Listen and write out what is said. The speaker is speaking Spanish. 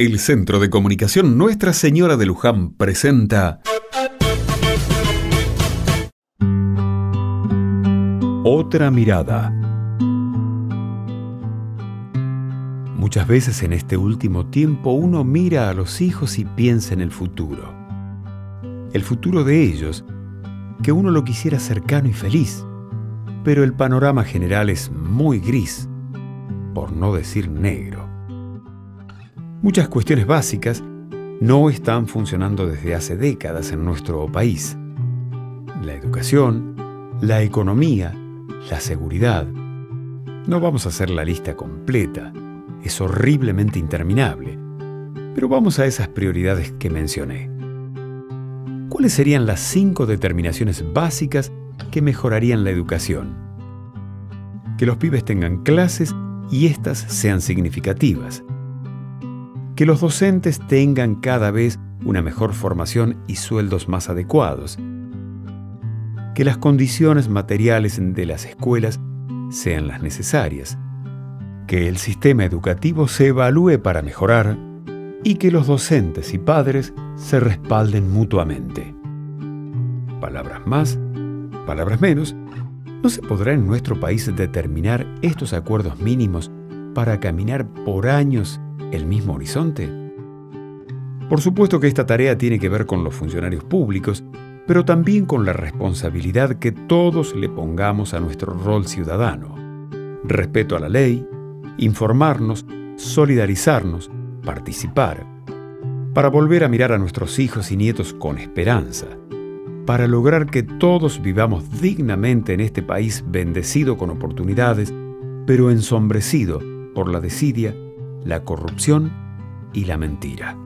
El Centro de Comunicación Nuestra Señora de Luján presenta Otra mirada. Muchas veces en este último tiempo uno mira a los hijos y piensa en el futuro. El futuro de ellos, que uno lo quisiera cercano y feliz, pero el panorama general es muy gris, por no decir negro. Muchas cuestiones básicas no están funcionando desde hace décadas en nuestro país. La educación, la economía, la seguridad. No vamos a hacer la lista completa, es horriblemente interminable, pero vamos a esas prioridades que mencioné. ¿Cuáles serían las cinco determinaciones básicas que mejorarían la educación? Que los pibes tengan clases y éstas sean significativas que los docentes tengan cada vez una mejor formación y sueldos más adecuados, que las condiciones materiales de las escuelas sean las necesarias, que el sistema educativo se evalúe para mejorar y que los docentes y padres se respalden mutuamente. Palabras más, palabras menos, ¿no se podrá en nuestro país determinar estos acuerdos mínimos para caminar por años el mismo horizonte? Por supuesto que esta tarea tiene que ver con los funcionarios públicos, pero también con la responsabilidad que todos le pongamos a nuestro rol ciudadano. Respeto a la ley, informarnos, solidarizarnos, participar, para volver a mirar a nuestros hijos y nietos con esperanza, para lograr que todos vivamos dignamente en este país bendecido con oportunidades, pero ensombrecido por la desidia la corrupción y la mentira.